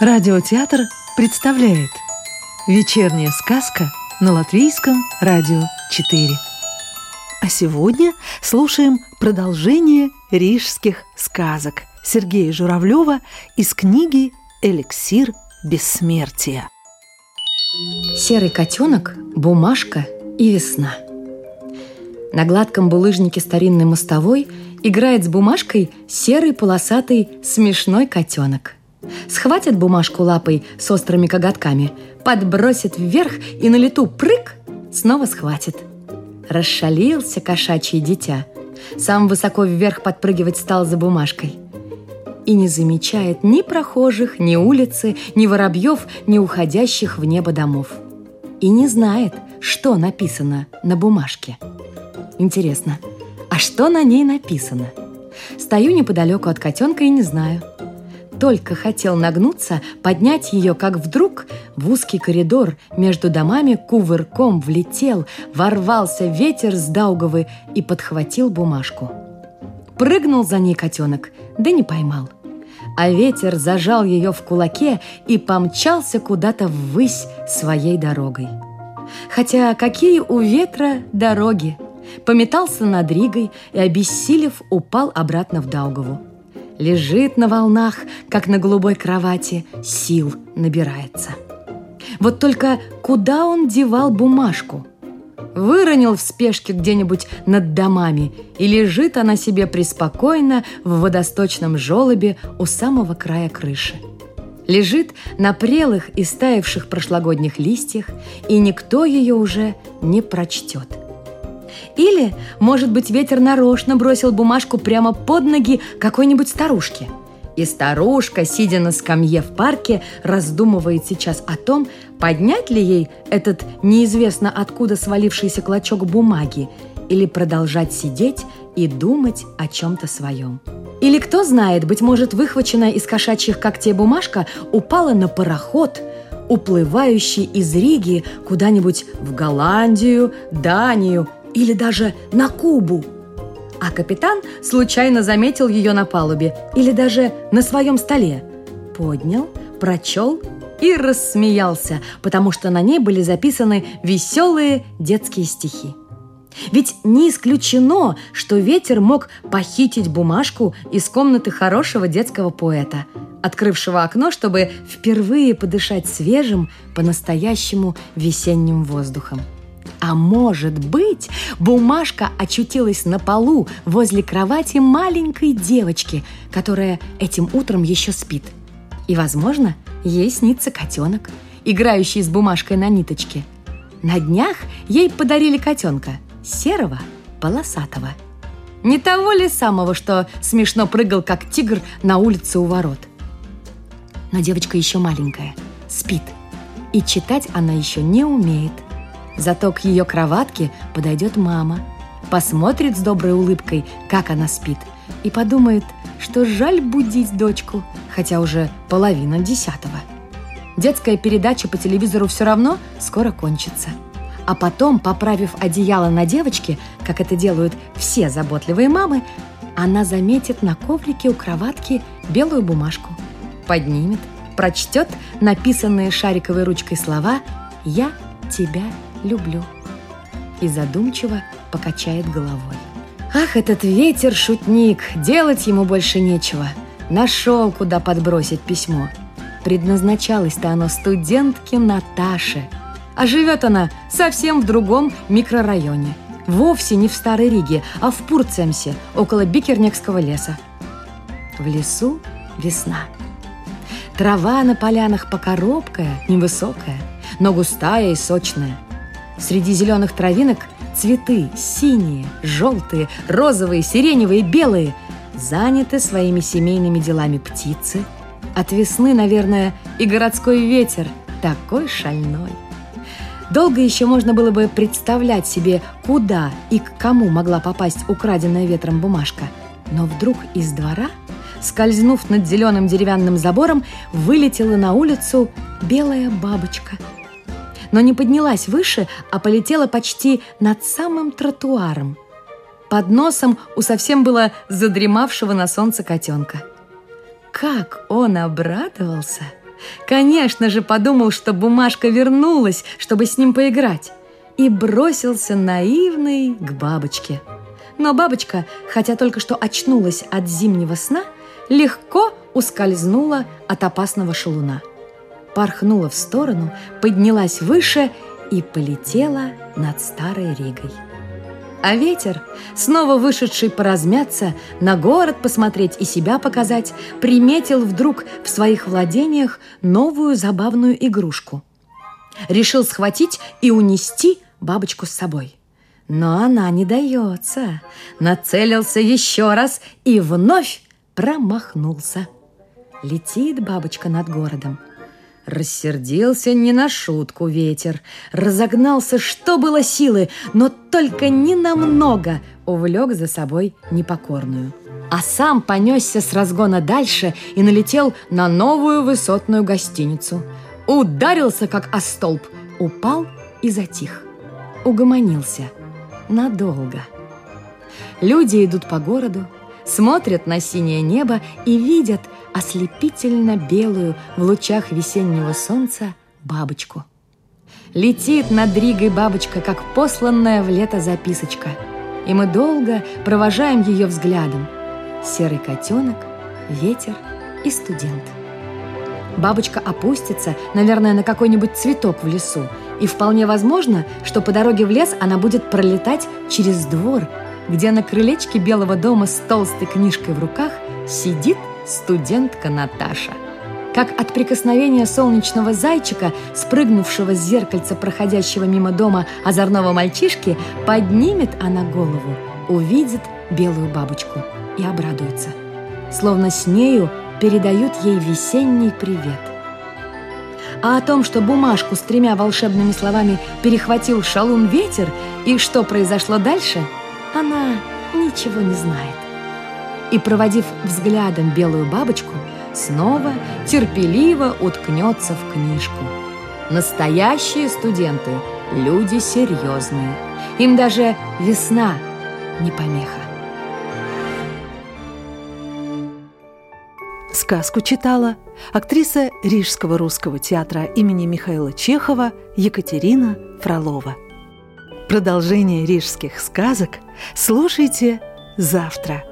Радиотеатр представляет Вечерняя сказка на Латвийском радио 4 А сегодня слушаем продолжение рижских сказок Сергея Журавлева из книги «Эликсир бессмертия» Серый котенок, бумажка и весна. На гладком булыжнике старинной мостовой играет с бумажкой серый полосатый смешной котенок – Схватит бумажку лапой с острыми коготками, подбросит вверх и на лету прыг снова схватит. Расшалился кошачье дитя. Сам высоко вверх подпрыгивать стал за бумажкой. И не замечает ни прохожих, ни улицы, ни воробьев, ни уходящих в небо домов. И не знает, что написано на бумажке. Интересно, а что на ней написано? Стою неподалеку от котенка и не знаю – только хотел нагнуться, поднять ее, как вдруг в узкий коридор между домами кувырком влетел, ворвался ветер с Даугавы и подхватил бумажку. Прыгнул за ней котенок, да не поймал. А ветер зажал ее в кулаке и помчался куда-то ввысь своей дорогой. Хотя какие у ветра дороги! Пометался над Ригой и, обессилев, упал обратно в Даугаву лежит на волнах, как на голубой кровати, сил набирается. Вот только куда он девал бумажку? Выронил в спешке где-нибудь над домами, и лежит она себе преспокойно в водосточном желобе у самого края крыши. Лежит на прелых и стаявших прошлогодних листьях, и никто ее уже не прочтет – или, может быть, ветер нарочно бросил бумажку прямо под ноги какой-нибудь старушке. И старушка, сидя на скамье в парке, раздумывает сейчас о том, поднять ли ей этот неизвестно откуда свалившийся клочок бумаги или продолжать сидеть и думать о чем-то своем. Или кто знает, быть может, выхваченная из кошачьих когтей бумажка упала на пароход, уплывающий из Риги куда-нибудь в Голландию, Данию или даже на Кубу. А капитан случайно заметил ее на палубе или даже на своем столе. Поднял, прочел и рассмеялся, потому что на ней были записаны веселые детские стихи. Ведь не исключено, что ветер мог похитить бумажку из комнаты хорошего детского поэта, открывшего окно, чтобы впервые подышать свежим, по-настоящему весенним воздухом. А может быть, бумажка очутилась на полу возле кровати маленькой девочки, которая этим утром еще спит. И, возможно, ей снится котенок, играющий с бумажкой на ниточке. На днях ей подарили котенка, серого, полосатого. Не того ли самого, что смешно прыгал, как тигр, на улице у ворот. Но девочка еще маленькая, спит, и читать она еще не умеет – Зато к ее кроватке подойдет мама, посмотрит с доброй улыбкой, как она спит, и подумает, что жаль будить дочку, хотя уже половина десятого. Детская передача по телевизору все равно скоро кончится. А потом, поправив одеяло на девочке, как это делают все заботливые мамы, она заметит на коврике у кроватки белую бумажку, поднимет, прочтет написанные шариковой ручкой слова «Я тебя люблю». И задумчиво покачает головой. Ах, этот ветер-шутник, делать ему больше нечего. Нашел, куда подбросить письмо. Предназначалось-то оно студентке Наташе. А живет она совсем в другом микрорайоне. Вовсе не в Старой Риге, а в Пурцемсе, около Бикернекского леса. В лесу весна. Трава на полянах покоробкая, невысокая, но густая и сочная – Среди зеленых травинок цветы синие, желтые, розовые, сиреневые, белые заняты своими семейными делами птицы. От весны, наверное, и городской ветер такой шальной. Долго еще можно было бы представлять себе, куда и к кому могла попасть украденная ветром бумажка. Но вдруг из двора, скользнув над зеленым деревянным забором, вылетела на улицу белая бабочка – но не поднялась выше, а полетела почти над самым тротуаром. Под носом у совсем было задремавшего на солнце котенка. Как он обрадовался! Конечно же, подумал, что бумажка вернулась, чтобы с ним поиграть, и бросился наивный к бабочке. Но бабочка, хотя только что очнулась от зимнего сна, легко ускользнула от опасного шалуна. Порхнула в сторону, поднялась выше и полетела над Старой Ригой. А ветер, снова вышедший поразмяться, на город посмотреть и себя показать, приметил вдруг в своих владениях новую забавную игрушку. Решил схватить и унести бабочку с собой. Но она не дается. Нацелился еще раз и вновь промахнулся. Летит бабочка над городом. Рассердился не на шутку ветер, разогнался, что было силы, но только не намного увлек за собой непокорную. А сам понесся с разгона дальше и налетел на новую высотную гостиницу. Ударился, как о столб, упал и затих. Угомонился. Надолго. Люди идут по городу, смотрят на синее небо и видят – ослепительно белую в лучах весеннего солнца бабочку. Летит над Ригой бабочка, как посланная в лето записочка, и мы долго провожаем ее взглядом. Серый котенок, ветер и студент. Бабочка опустится, наверное, на какой-нибудь цветок в лесу, и вполне возможно, что по дороге в лес она будет пролетать через двор, где на крылечке белого дома с толстой книжкой в руках сидит студентка Наташа. Как от прикосновения солнечного зайчика, спрыгнувшего с зеркальца проходящего мимо дома озорного мальчишки, поднимет она голову, увидит белую бабочку и обрадуется. Словно с нею передают ей весенний привет. А о том, что бумажку с тремя волшебными словами перехватил шалун ветер и что произошло дальше, она ничего не знает и, проводив взглядом белую бабочку, снова терпеливо уткнется в книжку. Настоящие студенты – люди серьезные. Им даже весна не помеха. Сказку читала актриса Рижского русского театра имени Михаила Чехова Екатерина Фролова. Продолжение рижских сказок слушайте завтра.